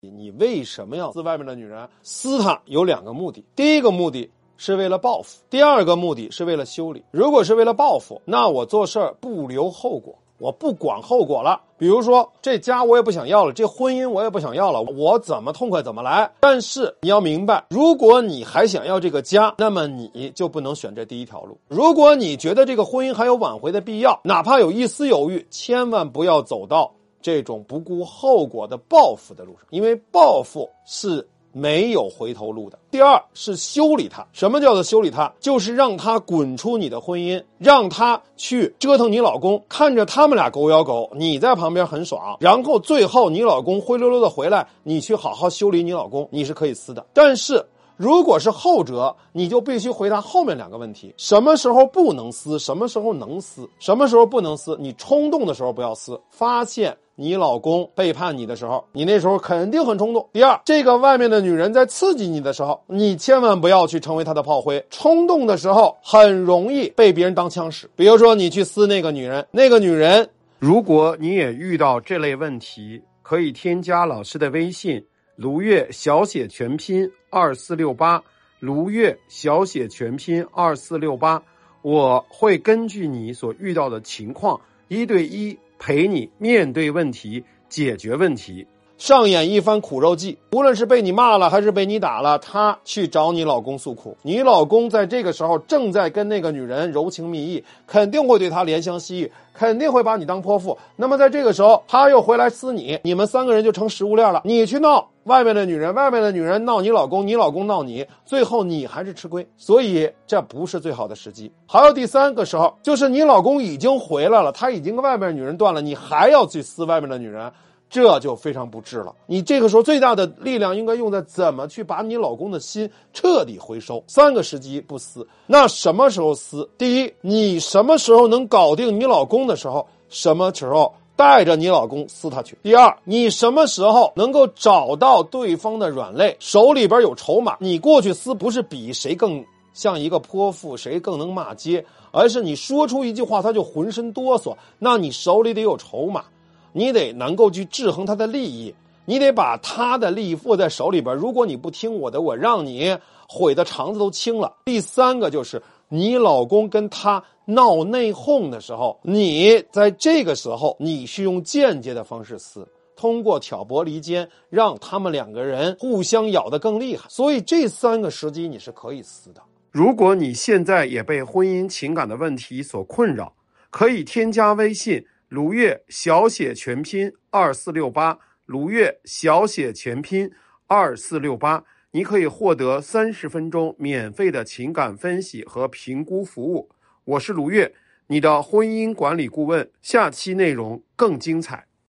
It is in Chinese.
你为什么要撕外面的女人？撕她有两个目的，第一个目的是为了报复，第二个目的是为了修理。如果是为了报复，那我做事儿不留后果，我不管后果了。比如说，这家我也不想要了，这婚姻我也不想要了，我怎么痛快怎么来。但是你要明白，如果你还想要这个家，那么你就不能选这第一条路。如果你觉得这个婚姻还有挽回的必要，哪怕有一丝犹豫，千万不要走到。这种不顾后果的报复的路上，因为报复是没有回头路的。第二是修理他，什么叫做修理他？就是让他滚出你的婚姻，让他去折腾你老公，看着他们俩狗咬狗，你在旁边很爽，然后最后你老公灰溜溜的回来，你去好好修理你老公，你是可以撕的。但是如果是后者，你就必须回答后面两个问题：什么时候不能撕？什么时候能撕？什么时候不能撕？你冲动的时候不要撕，发现。你老公背叛你的时候，你那时候肯定很冲动。第二，这个外面的女人在刺激你的时候，你千万不要去成为她的炮灰。冲动的时候很容易被别人当枪使。比如说，你去撕那个女人，那个女人，如果你也遇到这类问题，可以添加老师的微信：卢月小写全拼二四六八，卢月小写全拼二四六八，我会根据你所遇到的情况一对一。陪你面对问题，解决问题，上演一番苦肉计。无论是被你骂了，还是被你打了，她去找你老公诉苦。你老公在这个时候正在跟那个女人柔情蜜意，肯定会对她怜香惜玉，肯定会把你当泼妇。那么在这个时候，他又回来撕你，你们三个人就成食物链了。你去闹。外面的女人，外面的女人闹你老公，你老公闹你，最后你还是吃亏，所以这不是最好的时机。还有第三个时候，就是你老公已经回来了，他已经跟外面女人断了，你还要去撕外面的女人，这就非常不智了。你这个时候最大的力量应该用在怎么去把你老公的心彻底回收。三个时机不撕，那什么时候撕？第一，你什么时候能搞定你老公的时候，什么时候？带着你老公撕他去。第二，你什么时候能够找到对方的软肋，手里边有筹码，你过去撕不是比谁更像一个泼妇，谁更能骂街，而是你说出一句话他就浑身哆嗦，那你手里得有筹码，你得能够去制衡他的利益，你得把他的利益握在手里边。如果你不听我的，我让你悔的肠子都青了。第三个就是你老公跟他。闹内讧的时候，你在这个时候，你是用间接的方式撕，通过挑拨离间，让他们两个人互相咬得更厉害。所以这三个时机你是可以撕的。如果你现在也被婚姻情感的问题所困扰，可以添加微信卢月小写全拼二四六八，卢月小写全拼二四六八，你可以获得三十分钟免费的情感分析和评估服务。我是卢月，你的婚姻管理顾问。下期内容更精彩。